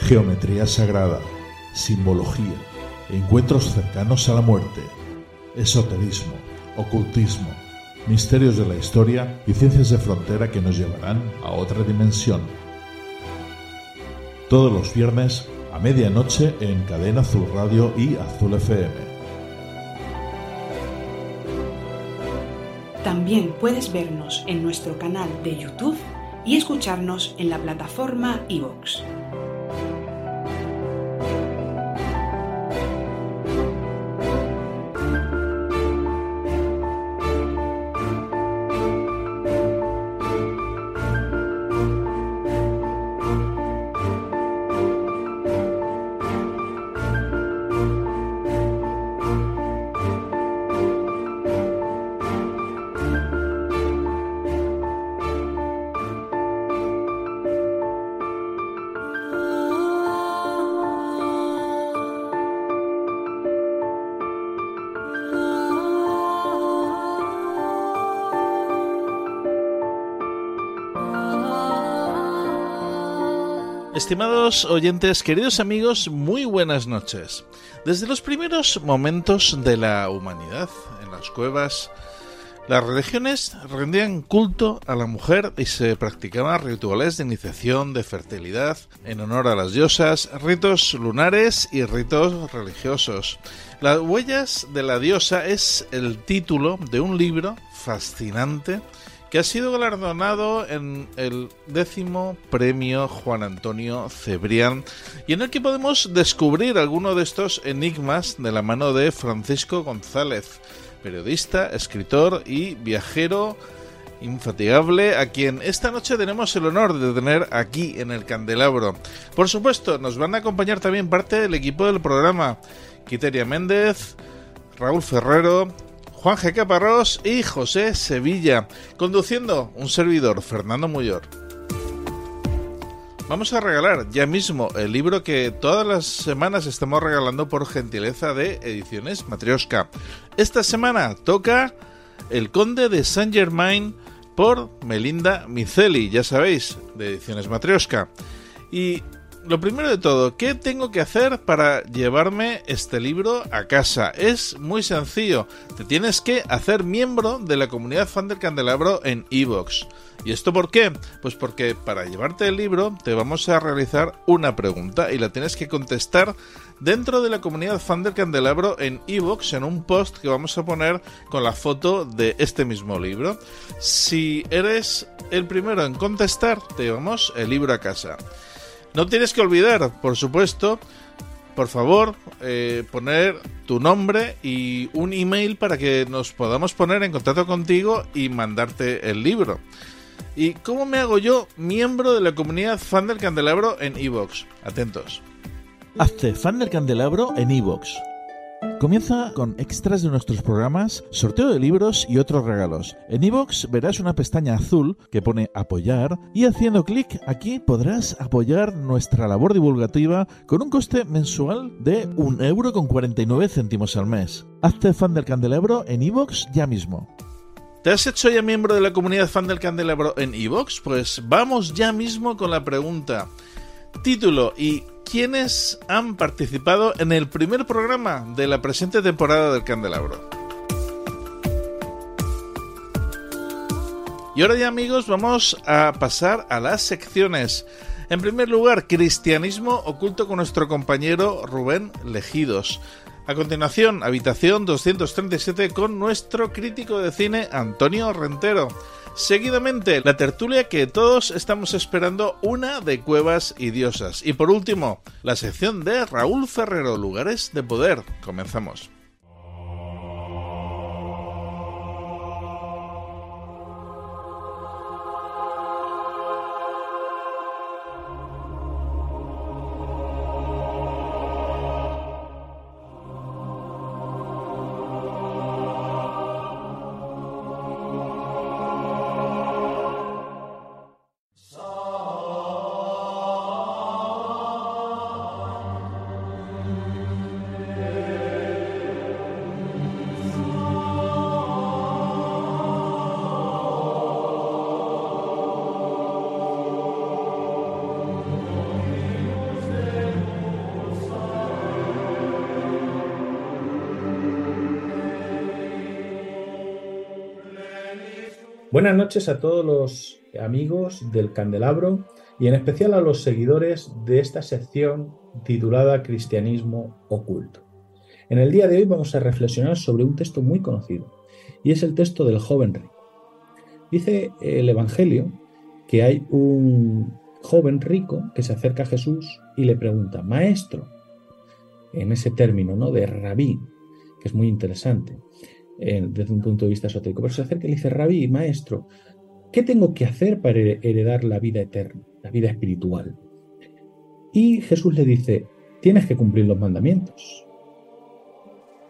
geometría sagrada, simbología, encuentros cercanos a la muerte, esoterismo, ocultismo, misterios de la historia y ciencias de frontera que nos llevarán a otra dimensión. Todos los viernes a medianoche en Cadena Azul Radio y Azul FM. También puedes vernos en nuestro canal de YouTube y escucharnos en la plataforma iVoox. Estimados oyentes, queridos amigos, muy buenas noches. Desde los primeros momentos de la humanidad, en las cuevas, las religiones rendían culto a la mujer y se practicaban rituales de iniciación, de fertilidad, en honor a las diosas, ritos lunares y ritos religiosos. Las huellas de la diosa es el título de un libro fascinante que ha sido galardonado en el décimo premio Juan Antonio Cebrián y en el que podemos descubrir alguno de estos enigmas de la mano de Francisco González, periodista, escritor y viajero infatigable a quien esta noche tenemos el honor de tener aquí en el candelabro. Por supuesto, nos van a acompañar también parte del equipo del programa, Quiteria Méndez, Raúl Ferrero, Juan G. Caparrós y José Sevilla, conduciendo un servidor, Fernando Muyor. Vamos a regalar ya mismo el libro que todas las semanas estamos regalando por gentileza de Ediciones Matrioska. Esta semana toca El Conde de Saint Germain por Melinda Miceli, ya sabéis, de Ediciones Matrioska. Y lo primero de todo, ¿qué tengo que hacer para llevarme este libro a casa? Es muy sencillo. Te tienes que hacer miembro de la comunidad fan del candelabro en Evox. ¿Y esto por qué? Pues porque para llevarte el libro te vamos a realizar una pregunta y la tienes que contestar dentro de la comunidad fan del candelabro en Evox en un post que vamos a poner con la foto de este mismo libro. Si eres el primero en contestar, te llevamos el libro a casa. No tienes que olvidar, por supuesto, por favor, eh, poner tu nombre y un email para que nos podamos poner en contacto contigo y mandarte el libro. ¿Y cómo me hago yo miembro de la comunidad fan del candelabro en Evox? Atentos. Hazte fan del candelabro en Evox. Comienza con extras de nuestros programas, sorteo de libros y otros regalos. En iVoox verás una pestaña azul que pone apoyar y haciendo clic aquí podrás apoyar nuestra labor divulgativa con un coste mensual de 1,49€ euro al mes. Hazte fan del candelabro en iVoox ya mismo. ¿Te has hecho ya miembro de la comunidad fan del candelabro en iVoox? Pues vamos ya mismo con la pregunta. Título y quiénes han participado en el primer programa de la presente temporada del Candelabro. Y ahora ya amigos vamos a pasar a las secciones. En primer lugar, Cristianismo oculto con nuestro compañero Rubén Legidos. A continuación, Habitación 237 con nuestro crítico de cine Antonio Rentero. Seguidamente, la tertulia que todos estamos esperando, una de cuevas y diosas. Y por último, la sección de Raúl Ferrero, lugares de poder. Comenzamos. Buenas noches a todos los amigos del Candelabro y en especial a los seguidores de esta sección titulada Cristianismo Oculto. En el día de hoy vamos a reflexionar sobre un texto muy conocido y es el texto del joven rico. Dice el Evangelio que hay un joven rico que se acerca a Jesús y le pregunta, maestro, en ese término ¿no? de rabí, que es muy interesante desde un punto de vista esotérico. Pero se acerca y le dice, rabí, maestro, ¿qué tengo que hacer para heredar la vida eterna, la vida espiritual? Y Jesús le dice, tienes que cumplir los mandamientos.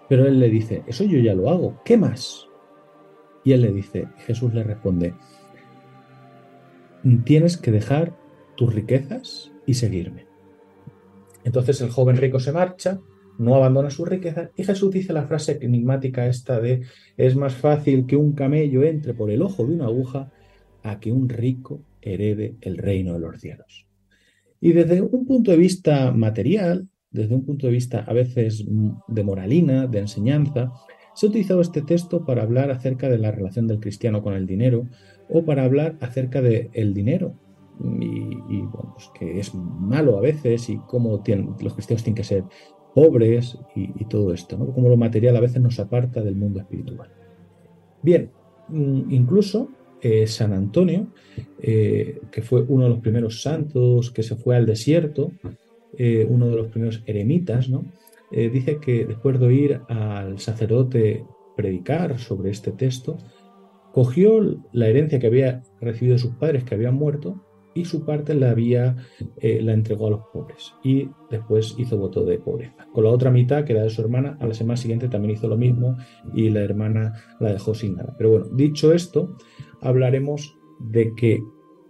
Pero él le dice, eso yo ya lo hago, ¿qué más? Y él le dice, Jesús le responde, tienes que dejar tus riquezas y seguirme. Entonces el joven rico se marcha no abandona su riqueza. Y Jesús dice la frase enigmática esta de es más fácil que un camello entre por el ojo de una aguja a que un rico herede el reino de los cielos. Y desde un punto de vista material, desde un punto de vista a veces de moralina, de enseñanza, se ha utilizado este texto para hablar acerca de la relación del cristiano con el dinero o para hablar acerca del el dinero y, bueno, pues que es malo a veces y cómo los cristianos tienen que ser pobres y, todo esto, ¿no? Como lo material a veces nos aparta del mundo espiritual. Bien, mm, incluso eh, San Antonio, eh, que fue uno de los primeros santos que se fue al desierto, eh, uno de los primeros eremitas, ¿no? dice que después de oír al sacerdote predicar sobre este texto, cogió la herencia que había recibido de sus padres que habían muerto y su parte la había eh, la entregó a los pobres y después hizo voto de pobreza. Con la otra mitad, que era de su hermana, a la semana siguiente también hizo lo mismo y la hermana la dejó sin nada. Pero bueno, dicho esto, hablaremos de que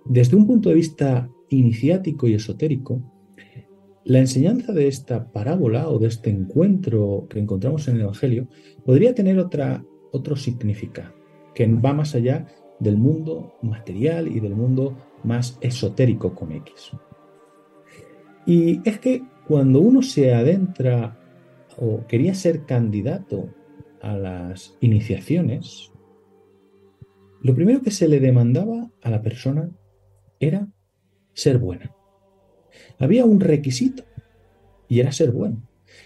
desde un punto de vista iniciático y esotérico, la enseñanza de esta parábola o de este encuentro que encontramos en el Evangelio podría tener otra, otro significado, que va más allá del mundo material y del mundo más esotérico con X. Y es que cuando uno se adentra o quería ser candidato a las iniciaciones, lo primero que se le demandaba a la persona era ser buena. Había un requisito y era ser bueno.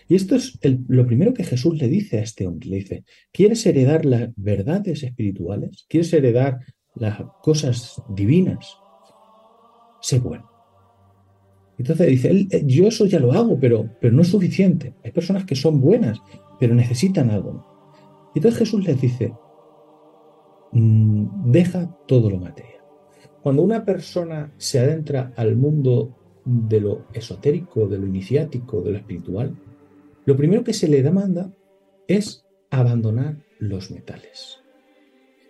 Y esto es lo primero que Jesús le dice a este hombre. Le dice, ¿quieres heredar las verdades espirituales? ¿Quieres heredar las cosas divinas? Sé bueno. Entonces dice, él, eh, yo eso ya lo hago, pero, pero no es suficiente. Hay personas que son buenas, pero necesitan algo. Y entonces Jesús les dice, mm, deja todo lo material. Cuando una persona se adentra al mundo de lo esotérico, de lo iniciático, de lo espiritual, lo primero que se le demanda es abandonar los metales.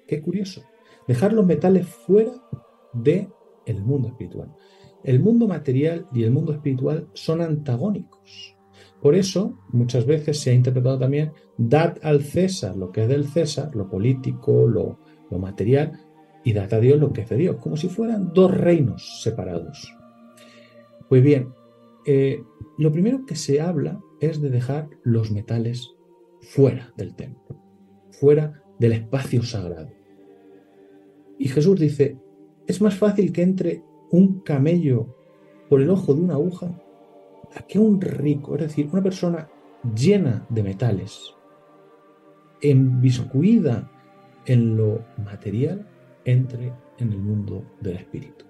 Qué curioso. Dejar los metales fuera de el mundo espiritual. El mundo material y el mundo espiritual son antagónicos. Por eso, muchas veces se ha interpretado también, dad al César lo que es del César, lo político, lo, material, y dad a Dios lo que es de Dios, como si fueran dos reinos separados. Pues bien, eh, lo primero que se habla es de dejar los metales fuera del templo, fuera del espacio sagrado. Y Jesús dice, es más fácil que entre un camello por el ojo de una aguja a que un rico, es decir, una persona llena de metales, enviscuida en lo material, entre en el mundo del espíritu.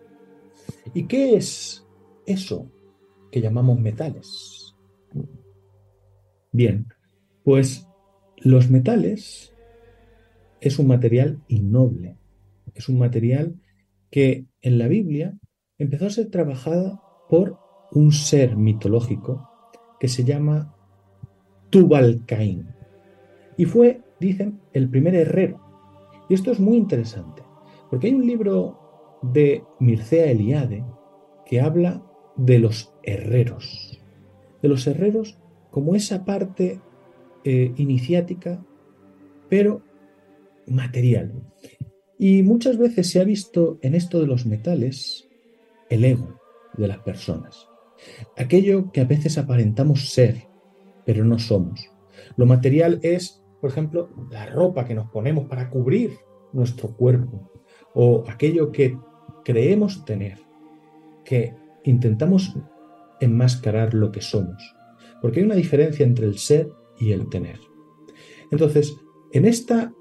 ¿Y qué es eso que llamamos metales? Bien, pues los metales es un material innoble, es un material que en la Biblia empezó a ser trabajada por un ser mitológico que se llama Tubal Caín. Y fue, dicen, el primer herrero. Y esto es muy interesante, porque hay un libro de Mircea Eliade que habla de los herreros, de los herreros como esa parte eh, iniciática, pero material. Y muchas veces se ha visto en esto de los metales el ego de las personas. Aquello que a veces aparentamos ser, pero no somos. Lo material es, por ejemplo, la ropa que nos ponemos para cubrir nuestro cuerpo. o aquello que creemos tener, que intentamos enmascarar lo que somos. Porque hay una diferencia entre el ser y el tener. Entonces, en esta,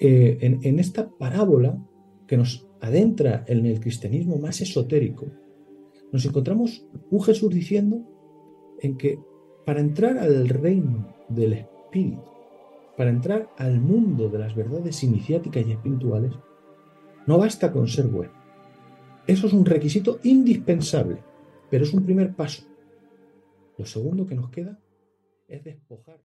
eh, en esta parábola que nos adentra en el cristianismo más esotérico, nos encontramos un Jesús diciendo en que para entrar al reino del Espíritu, para entrar al mundo de las verdades iniciáticas y espirituales, no basta con ser bueno. Eso es un requisito indispensable, pero es un primer paso. Lo segundo que nos queda es despojar.